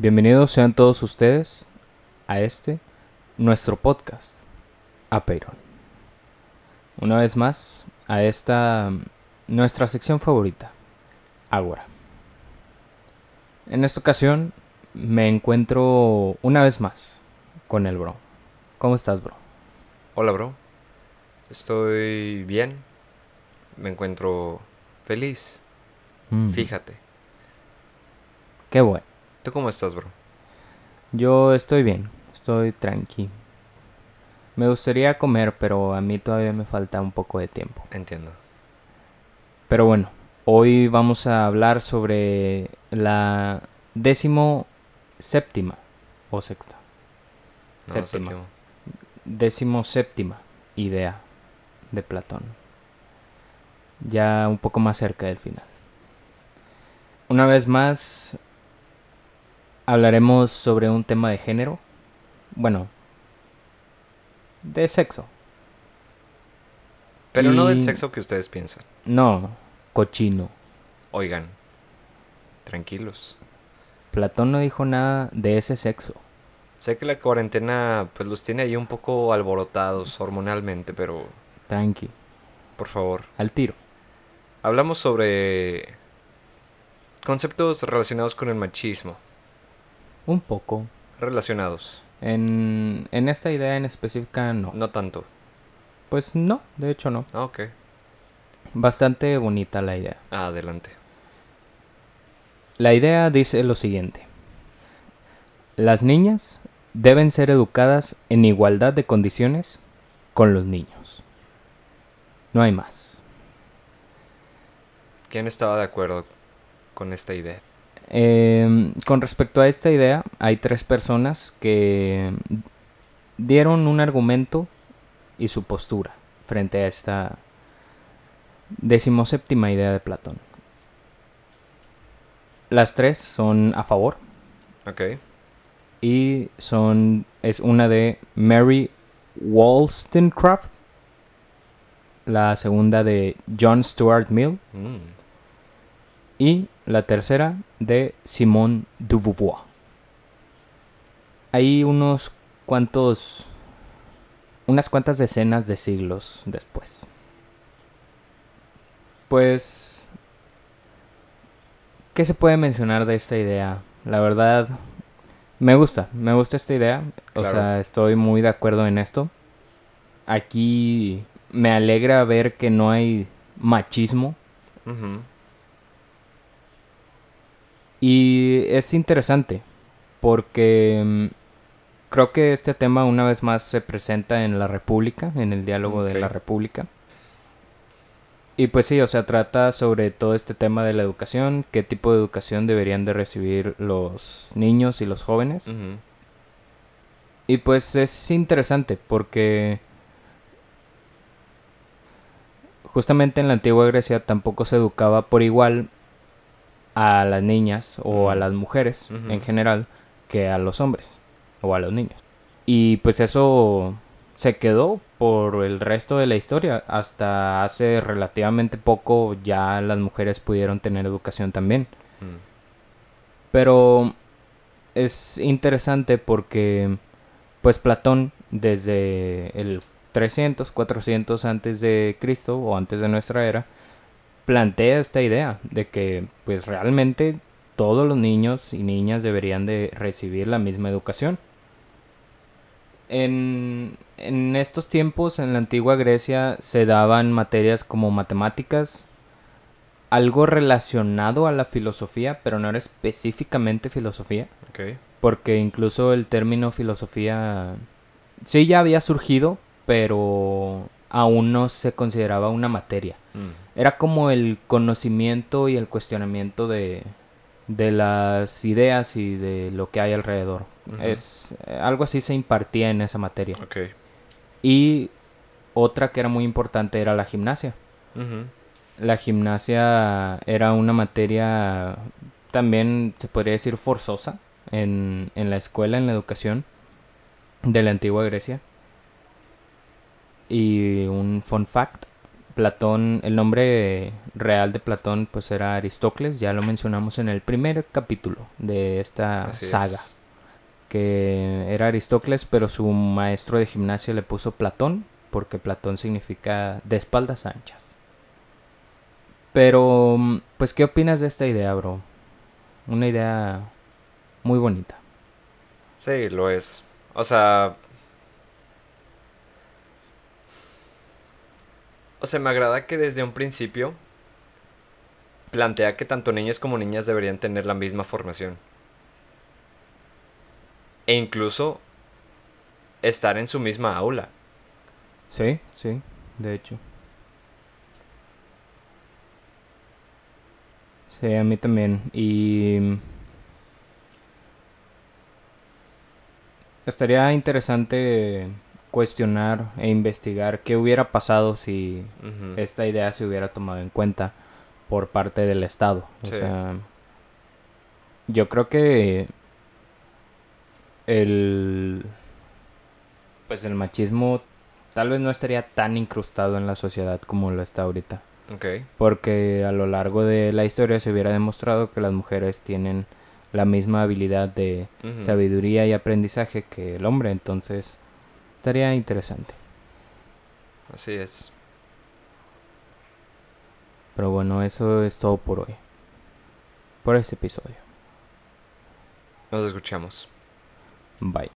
Bienvenidos sean todos ustedes a este, nuestro podcast, Apeiron. Una vez más, a esta, nuestra sección favorita, Ágora. En esta ocasión me encuentro una vez más con el bro. ¿Cómo estás, bro? Hola, bro. Estoy bien. Me encuentro feliz. Mm, Fíjate. Qué bueno. ¿Tú cómo estás, bro? Yo estoy bien, estoy tranqui. Me gustaría comer, pero a mí todavía me falta un poco de tiempo. Entiendo. Pero bueno, hoy vamos a hablar sobre la décimo séptima o sexta. No, Séptima. séptimo. Décimo séptima idea de Platón. Ya un poco más cerca del final. Una vez más hablaremos sobre un tema de género. Bueno, de sexo. Pero no del sexo que ustedes piensan. No, cochino. Oigan. Tranquilos. Platón no dijo nada de ese sexo. Sé que la cuarentena pues los tiene ahí un poco alborotados hormonalmente, pero Tranqui, por favor. al tiro. Hablamos sobre conceptos relacionados con el machismo. Un poco. Relacionados. En, en esta idea en específica no. No tanto. Pues no, de hecho no. Ah, ok. Bastante bonita la idea. Ah, adelante. La idea dice lo siguiente. Las niñas deben ser educadas en igualdad de condiciones con los niños. No hay más. ¿Quién estaba de acuerdo con esta idea? Em, con respecto a esta idea, hay tres personas que dieron un argumento y su postura frente a esta decimoséptima idea de Platón. Las tres son a favor Ok. y son es una de Mary Wollstonecraft, la segunda de John Stuart Mill Mm. y la tercera de Simone de Beauvoir. Hay unos cuantos unas cuantas decenas de siglos después. Pues ¿qué se puede mencionar de esta idea? La verdad me gusta, me gusta esta idea, o Claro. sea, estoy muy de acuerdo en esto. Aquí me alegra ver que no hay machismo. Y es interesante porque mm, creo que este tema una vez más se presenta en la República, en el diálogo de la. República. Y pues sí, o sea, trata sobre todo este tema de la educación, qué tipo de educación deberían de recibir los niños y los jóvenes. Y pues es interesante porque justamente en la antigua Grecia tampoco se educaba por igual a las niñas o a las mujeres en general que a los hombres o a los niños. Y pues eso se quedó por el resto de la historia. Hasta hace relativamente poco ya las mujeres pudieron tener educación también. Mm. Pero es interesante porque pues Platón desde el 300, 400 antes de Cristo o antes de nuestra era plantea esta idea de que pues realmente todos los niños y niñas deberían de recibir la misma educación. En, en estos tiempos, en la antigua Grecia, se daban materias como matemáticas, algo relacionado a la filosofía, pero no era específicamente filosofía, porque incluso el término filosofía sí ya había surgido, pero aún no se consideraba una materia. Mm. Era como el conocimiento y el cuestionamiento de, de las ideas y de lo que hay alrededor. Es eh, algo así se impartía en esa materia. Y otra que era muy importante era la gimnasia. La gimnasia era una materia también se podría decir forzosa en, en la escuela, en la educación de la antigua Grecia. Y un fun fact Platón, el nombre real de Platón pues era Aristócles, ya lo mencionamos en el primer capítulo de esta Así es. saga, que era Aristócles, pero su maestro de gimnasia le puso Platón, porque Platón significa de espaldas anchas. Pero, mm, pues, ¿qué opinas de esta idea, bro? Una idea muy bonita. Sí, lo es. O sea... O sea, me agrada que desde un principio plantea que tanto niños como niñas deberían tener la misma formación. E incluso estar en su misma aula. Sí, sí, de hecho. Sí, a mí también. Y estaría interesante cuestionar e investigar qué hubiera pasado si esta idea se hubiera tomado en cuenta por parte del Estado. O sea, yo creo que el pues el machismo tal vez no estaría tan incrustado en la sociedad como lo está ahorita, Ok. porque a lo largo de la historia se hubiera demostrado que las mujeres tienen la misma habilidad de sabiduría y aprendizaje que el hombre, entonces estaría interesante. Así es. Pero bueno, eso es todo por hoy. Por este episodio. Nos escuchamos. Bye.